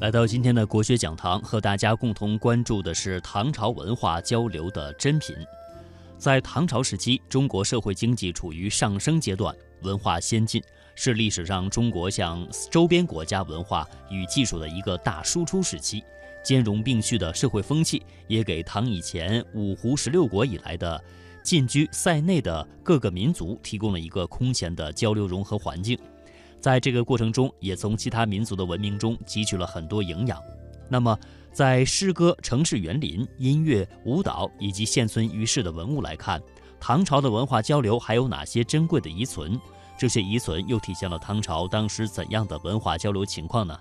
来到今天的国学讲堂，和大家共同关注的是唐朝文化交流的珍品。在唐朝时期，中国社会经济处于上升阶段，文化先进，是历史上中国向周边国家文化与技术的一个大输出时期。兼容并蓄的社会风气，也给唐以前五胡十六国以来的进居塞内的各个民族提供了一个空前的交流融合环境。在这个过程中，也从其他民族的文明中汲取了很多营养。那么，在诗歌、城市园林、音乐、舞蹈以及现存于世的文物来看，唐朝的文化交流还有哪些珍贵的遗存？这些遗存又体现了唐朝当时怎样的文化交流情况呢？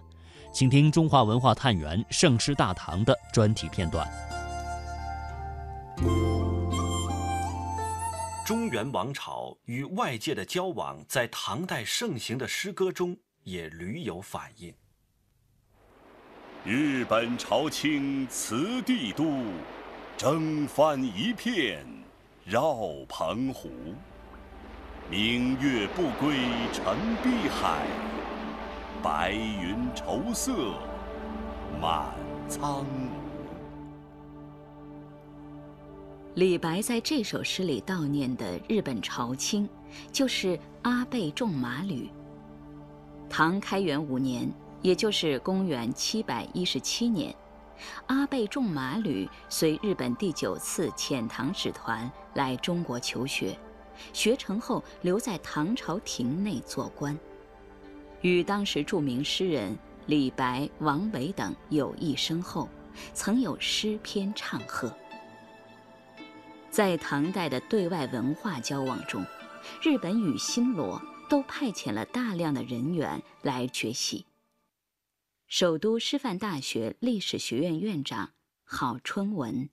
请听《中华文化探源·盛世大唐》的专题片段。中原王朝与外界的交往，在唐代盛行的诗歌中也屡有反映。日本朝清辞帝都，征帆一片绕澎湖。明月不归沉碧海，白云愁色满苍李白在这首诗里悼念的日本朝卿，就是阿倍仲麻吕。唐开元五年，也就是公元七百一十七年，阿倍仲麻吕随日本第九次遣唐使团来中国求学，学成后留在唐朝廷内做官，与当时著名诗人李白、王维等友谊深厚，曾有诗篇唱和。在唐代的对外文化交往中，日本与新罗都派遣了大量的人员来学习。首都师范大学历史学院院长郝春文，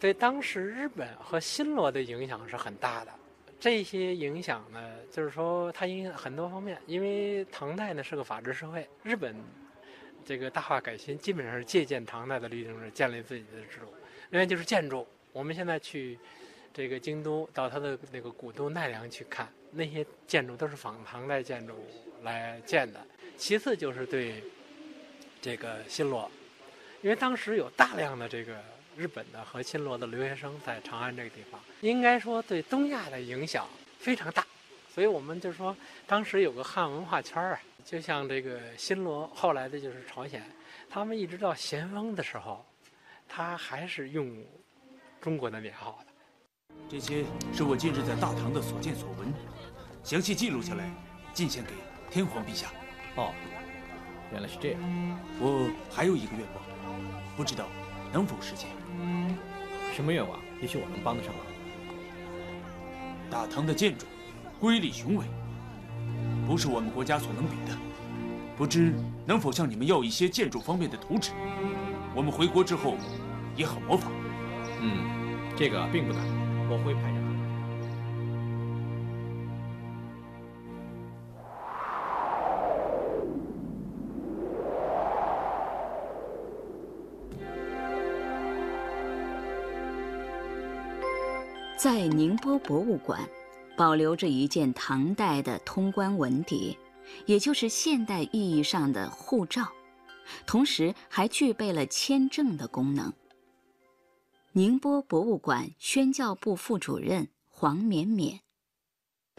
对当时日本和新罗的影响是很大的。这些影响呢，就是说它影响很多方面。因为唐代呢是个法治社会，日本这个大化改新基本上是借鉴唐代的律政制建立自己的制度。另外就是建筑。我们现在去这个京都，到它的那个古都奈良去看，那些建筑都是仿唐代建筑来建的。其次就是对这个新罗，因为当时有大量的这个日本的和新罗的留学生在长安这个地方，应该说对东亚的影响非常大。所以我们就说，当时有个汉文化圈儿啊，就像这个新罗，后来的就是朝鲜，他们一直到咸丰的时候，他还是用。中国的年号的，这些是我近日在大唐的所见所闻，详细记录下来，进献给天皇陛下。哦，原来是这样。我还有一个愿望，不知道能否实现。什么愿望？也许我能帮得上忙。大唐的建筑瑰丽雄伟，不是我们国家所能比的。不知能否向你们要一些建筑方面的图纸？我们回国之后也好模仿。嗯，这个并不难，我会派人。在宁波博物馆，保留着一件唐代的通关文牒，也就是现代意义上的护照，同时还具备了签证的功能。宁波博物馆宣教部副主任黄绵绵，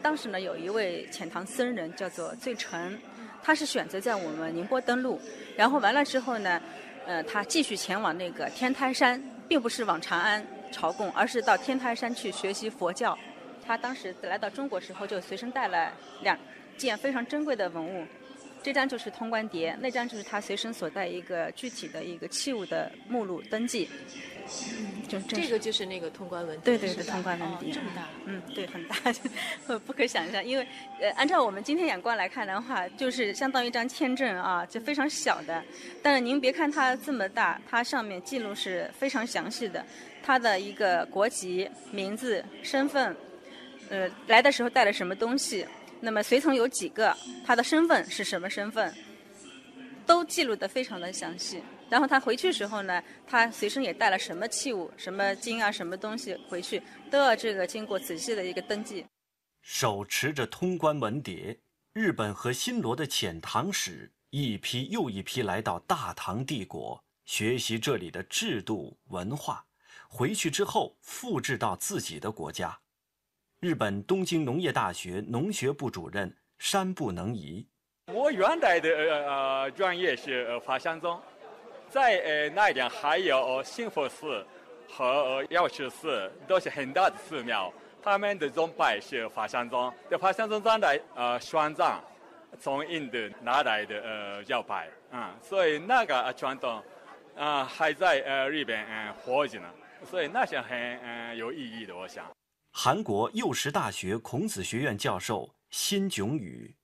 当时呢，有一位遣唐僧人叫做醉澄，他是选择在我们宁波登陆，然后完了之后呢，呃，他继续前往那个天台山，并不是往长安朝贡，而是到天台山去学习佛教。他当时来到中国时候，就随身带了两件非常珍贵的文物，这张就是通关牒，那张就是他随身所带一个具体的一个器物的目录登记。嗯，就这个就是那个通关文牒，对对对，通关文牒这么大，嗯，对，很大，不可想象。因为呃，按照我们今天眼光来看的话，就是相当于一张签证啊，就非常小的。但是您别看它这么大，它上面记录是非常详细的，它的一个国籍、名字、身份，呃，来的时候带了什么东西，那么随从有几个，他的身份是什么身份，都记录的非常的详细。然后他回去时候呢，他随身也带了什么器物、什么金啊、什么东西回去，都要这个经过仔细的一个登记。手持着通关文牒，日本和新罗的遣唐使一批又一批来到大唐帝国，学习这里的制度文化，回去之后复制到自己的国家。日本东京农业大学农学部主任山部能移。我原来的呃专业是法相宗，在呃那边还有幸福寺和药师寺，都是很大的寺庙。他们的宗派是法相宗，这法相宗在呃宣藏，从印度拿来的呃教派，嗯，所以那个传统啊还在呃日本嗯活着呢，所以那是很嗯有意义的，我想。韩国幼师大学孔子学院教授辛炯宇。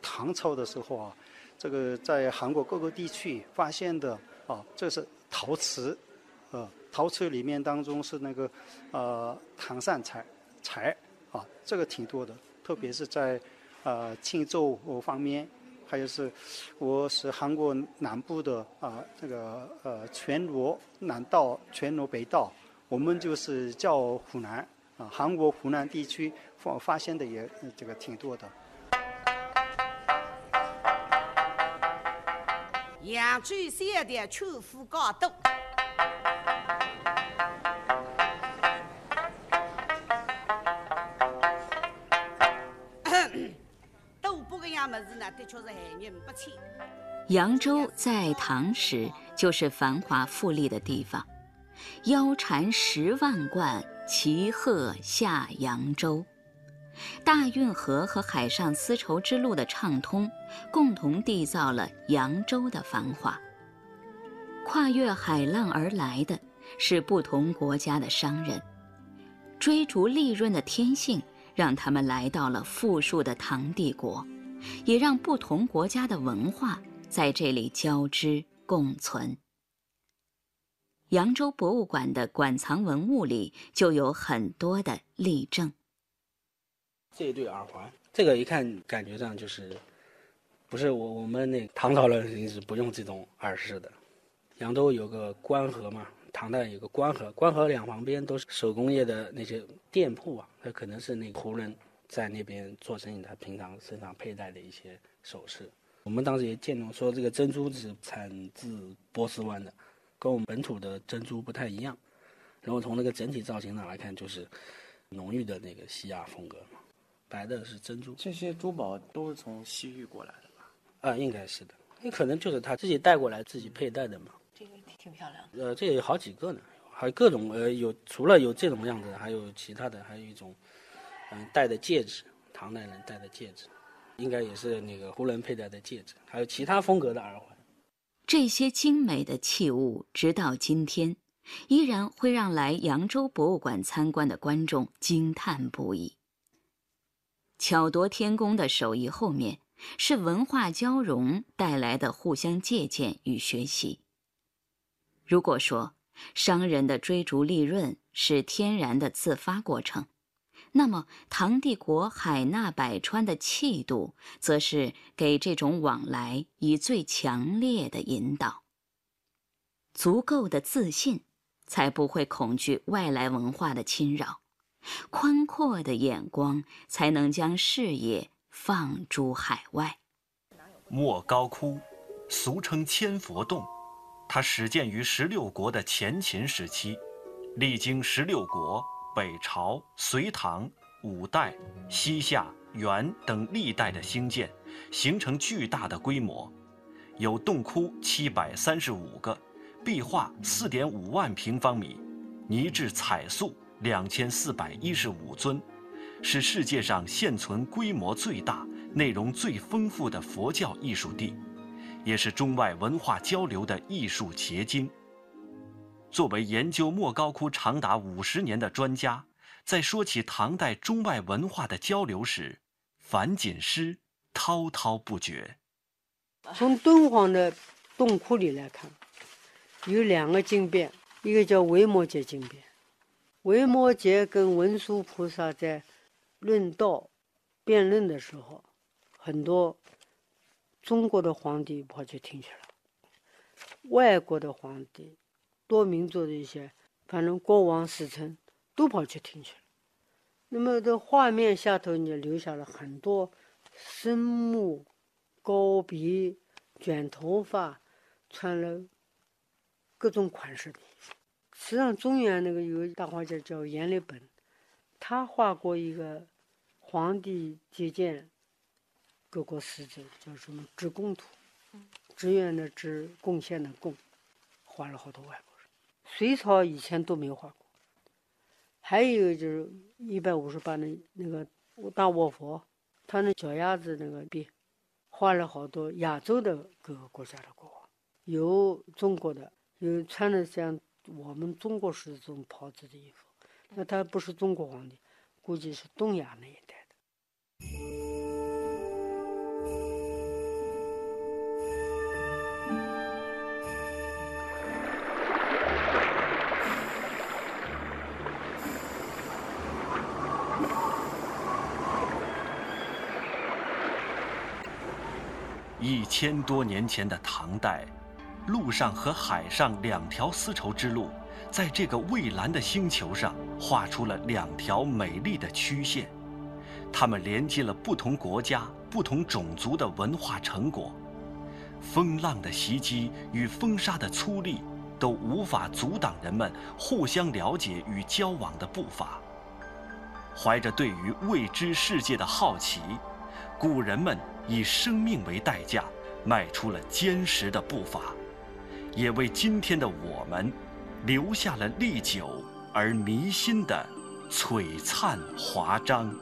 唐朝的时候啊，这个在韩国各个地区发现的啊，这是陶瓷，呃，陶瓷里面当中是那个呃唐善材材啊，这个挺多的，特别是在呃庆州方面，还有是我是韩国南部的啊，这个呃全罗南道、全罗北道，我们就是叫湖南。啊，韩国湖南地区发发现的也这个挺多的。扬州县的秋富高度。扬州在唐时就是繁华富丽的地方，腰缠十万贯。骑鹤下扬州，大运河和海上丝绸之路的畅通，共同缔造了扬州的繁华。跨越海浪而来的是不同国家的商人，追逐利润的天性让他们来到了富庶的唐帝国，也让不同国家的文化在这里交织共存。扬州博物馆的馆藏文物里就有很多的例证。这对耳环，这个一看感觉上就是，不是我我们那唐朝人肯定是不用这种耳饰的。扬州有个官河嘛，唐代有个官河，官河两旁边都是手工业的那些店铺啊，那可能是那胡人在那边做生意，他平常身上佩戴的一些首饰。我们当时也见到说，这个珍珠是产自波斯湾的。跟我们本土的珍珠不太一样，然后从那个整体造型上来看，就是浓郁的那个西亚风格嘛。白的是珍珠，这些珠宝都是从西域过来的吧？啊，应该是的。那可能就是他自己带过来、自己佩戴的嘛。这个挺漂亮的。呃，这有好几个呢，还有各种呃，有除了有这种样子，还有其他的，还有一种嗯戴的戒指，唐代人戴的戒指，应该也是那个胡人佩戴的戒指，还有其他风格的耳环。这些精美的器物，直到今天，依然会让来扬州博物馆参观的观众惊叹不已。巧夺天工的手艺后面，是文化交融带来的互相借鉴与学习。如果说商人的追逐利润是天然的自发过程，那么，唐帝国海纳百川的气度，则是给这种往来以最强烈的引导。足够的自信，才不会恐惧外来文化的侵扰；宽阔的眼光，才能将视野放诸海外。莫高窟，俗称千佛洞，它始建于十六国的前秦时期，历经十六国。北朝、隋唐、五代、西夏、元等历代的兴建，形成巨大的规模，有洞窟七百三十五个，壁画四点五万平方米，泥质彩塑两千四百一十五尊，是世界上现存规模最大、内容最丰富的佛教艺术地，也是中外文化交流的艺术结晶。作为研究莫高窟长达五十年的专家，在说起唐代中外文化的交流时，樊锦诗滔滔不绝。从敦煌的洞窟里来看，有两个经变，一个叫维摩诘经变。维摩诘跟文殊菩萨在论道、辩论的时候，很多中国的皇帝跑去听去了，外国的皇帝。多民族的一些，反正国王使臣都跑去听去了。那么这画面下头，你留下了很多生目、高鼻、卷头发，穿了各种款式的衣服。实际上，中原那个有大画家叫阎立本，他画过一个皇帝接见各国使者，叫什么《职贡图》，职员的职，贡献的贡，画了好多外国人。隋朝以前都没画过。还有就是一百五十八的那个大卧佛，他那脚丫子那个边，画了好多亚洲的各个国家的国王，有中国的，有穿的像。我们中国式的这种袍子的衣服，那他不是中国皇帝，估计是东亚那一带千多年前的唐代。陆上和海上两条丝绸之路，在这个蔚蓝的星球上画出了两条美丽的曲线，它们连接了不同国家、不同种族的文化成果。风浪的袭击与风沙的粗砺，都无法阻挡人们互相了解与交往的步伐。怀着对于未知世界的好奇，古人们以生命为代价，迈出了坚实的步伐。也为今天的我们，留下了历久而弥新的璀璨华章。